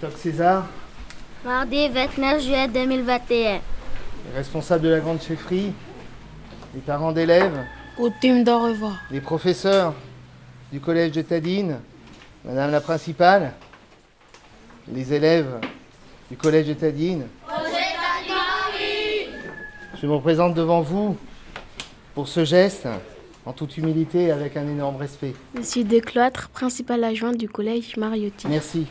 Toc César, Mardi 29 juillet 2021. les responsables de la grande chefferie, les parents d'élèves, Coutume d'au revoir. les professeurs du collège de Tadine, madame la principale, les élèves du collège de Tadine. Je me représente devant vous pour ce geste, en toute humilité et avec un énorme respect. Monsieur Descloîtres, principal adjoint du collège Mariotti. Merci.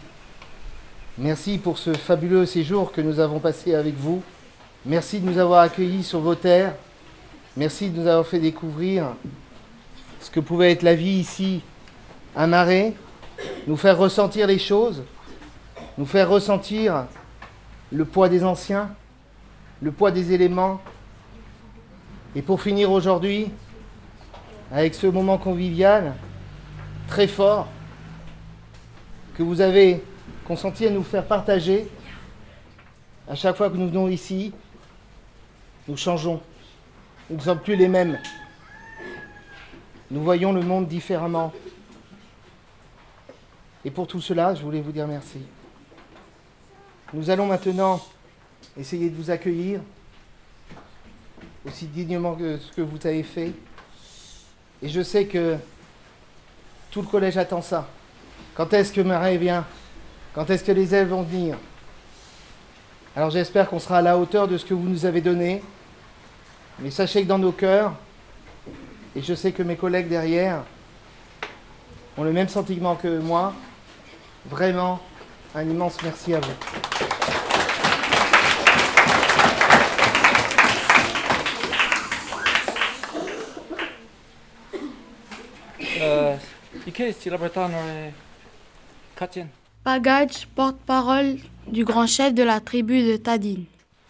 Merci pour ce fabuleux séjour que nous avons passé avec vous. Merci de nous avoir accueillis sur vos terres. Merci de nous avoir fait découvrir ce que pouvait être la vie ici à Marais, nous faire ressentir les choses, nous faire ressentir le poids des anciens, le poids des éléments. Et pour finir aujourd'hui, avec ce moment convivial très fort que vous avez consenti à nous faire partager, à chaque fois que nous venons ici, nous changeons. Nous ne sommes plus les mêmes. Nous voyons le monde différemment. Et pour tout cela, je voulais vous dire merci. Nous allons maintenant essayer de vous accueillir aussi dignement que ce que vous avez fait. Et je sais que tout le collège attend ça. Quand est-ce que Marais vient? Quand est-ce que les élèves vont venir? Alors j'espère qu'on sera à la hauteur de ce que vous nous avez donné. Mais sachez que dans nos cœurs, et je sais que mes collègues derrière ont le même sentiment que moi, vraiment un immense merci à vous. Eh, e Katien Pagadj, porte-parole du grand chef de la tribu de Tadine.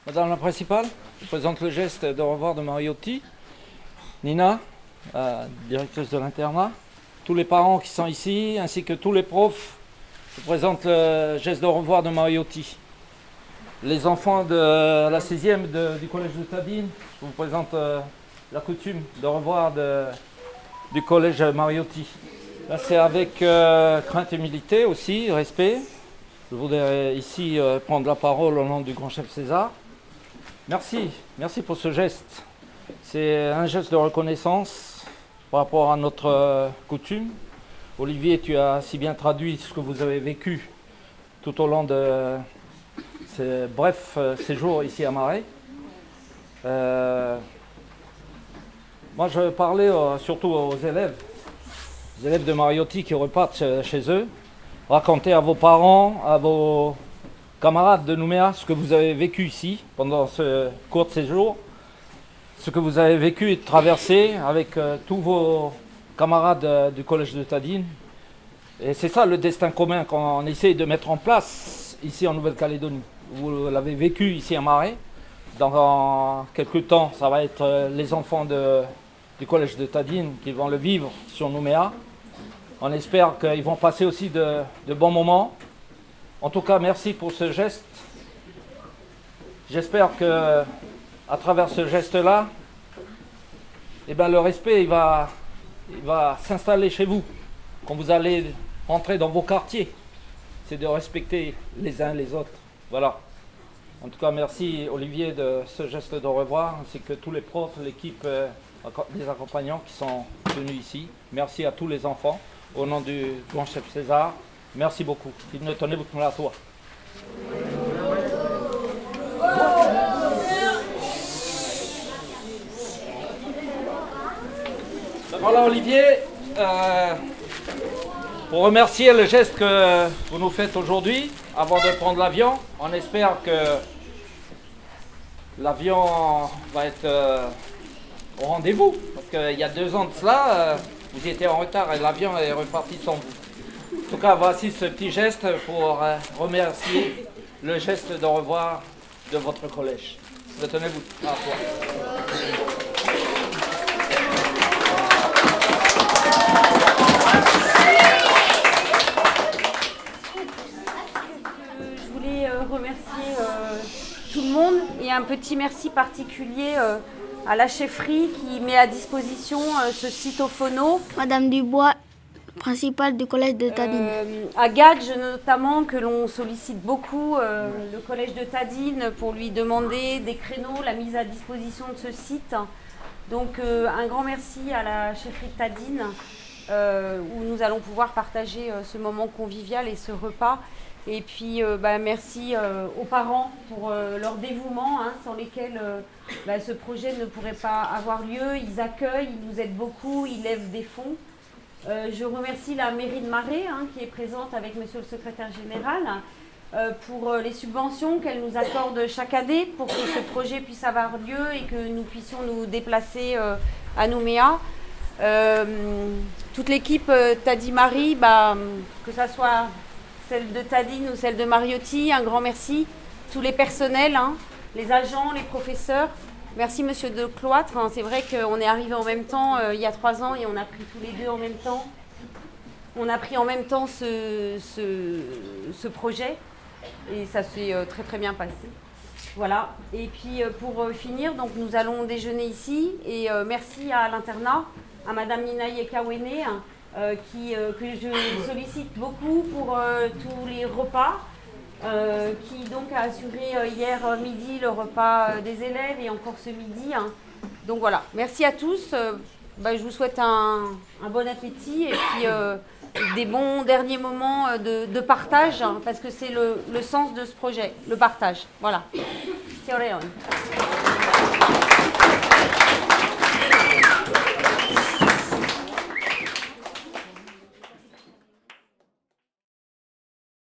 Madame la principale, je présente le geste de revoir de Mariotti. Nina, directrice de l'internat. Tous les parents qui sont ici, ainsi que tous les profs, je présente le geste de revoir de Mariotti. Les enfants de la 6e de- du collège de Tadine, je vous présente euh, la coutume de revoir du collège Mariotti. C'est avec euh, crainte et humilité aussi, respect. Je voudrais ici euh, prendre la parole au nom du grand chef César. Merci, merci pour ce geste. C'est un geste de reconnaissance par rapport à notre euh, coutume. Olivier, tu as si bien traduit ce que vous avez vécu tout au long de ces brefs euh, séjours ici à Marais. Euh, moi, je parlais euh, surtout aux élèves, les élèves de Mariotti qui repartent chez- eux. Racontez à vos parents, à vos camarades de Nouméa ce que vous avez vécu ici pendant ce court séjour, ce que vous avez vécu et traversé avec euh, tous vos camarades euh, du collège de Tadine. Et c'est ça le destin commun qu'on essaie de mettre en place ici en Nouvelle-Calédonie. Vous l'avez vécu ici à Marais. Dans quelques temps, ça va être euh, les enfants du collège de Tadine qui vont le vivre sur Nouméa. On espère qu'ils vont passer aussi de, bons moments. En tout cas, merci pour ce geste. J'espère que à travers ce geste-là, eh ben, le respect va, s'installer chez vous. Quand vous allez rentrer dans vos quartiers, c'est de respecter les uns les autres. Voilà. En tout cas, merci Olivier de ce geste de revoir, ainsi que tous les profs, l'équipe euh, des accompagnants qui sont venus ici. Merci à tous les enfants. Au nom du grand chef César, merci beaucoup. Il ne tenez beaucoup à toi. Voilà Olivier, Euh, pour remercier le geste que vous nous faites aujourd'hui, avant de prendre l'avion, on espère que l'avion va être euh, au rendez-vous. Parce qu'il y a deux ans de cela, euh, vous étiez en retard et l'avion est reparti sans vous. En tout cas, voici ce petit geste pour euh, remercier le geste de revoir de votre collège. Retenez-vous à toi. Et un petit merci particulier euh, à la chefferie qui met à disposition euh, ce site au phono. Madame Dubois, principal du collège de Tadine. Euh, à Gadge notamment, que l'on sollicite beaucoup, euh, le collège de Tadine, pour lui demander des créneaux, la mise à disposition de ce site. Donc euh, un grand merci à la chefferie de Tadine, où nous allons pouvoir partager ce moment convivial et ce repas. Et puis bah, merci aux parents pour leur dévouement, hein, sans lesquels bah, ce projet ne pourrait pas avoir lieu. Ils accueillent, ils nous aident beaucoup, ils lèvent des fonds. Euh, je remercie la mairie de Marais hein, qui est présente avec monsieur le secrétaire général euh, pour euh, les subventions qu'elle nous accorde chaque année pour que ce projet puisse avoir lieu et que nous puissions nous déplacer à Nouméa. toute l'équipe Tadi Marie, bah, que ce soit celle de Tadine ou celle de Mariotti, un grand merci. Tous les personnels, hein, les agents, les professeurs, Merci Monsieur de Cloître. C'est vrai qu'on est arrivé en même temps euh, il y a trois ans et on a pris tous les deux en même temps. On a pris en même temps ce, projet et ça s'est euh, très très bien passé. Voilà. Et puis euh, pour finir, donc nous allons déjeuner ici et merci à l'internat, à Madame Nina Yekawene, qui, que je sollicite beaucoup pour tous les repas. Euh, qui donc a assuré euh, hier midi le repas euh, des élèves et encore ce midi. Hein. Donc voilà, merci à tous. Bah, je vous souhaite un, bon appétit et puis des bons derniers moments de, partage, hein, parce que c'est le, le, sens de ce projet, le partage. Voilà. C'est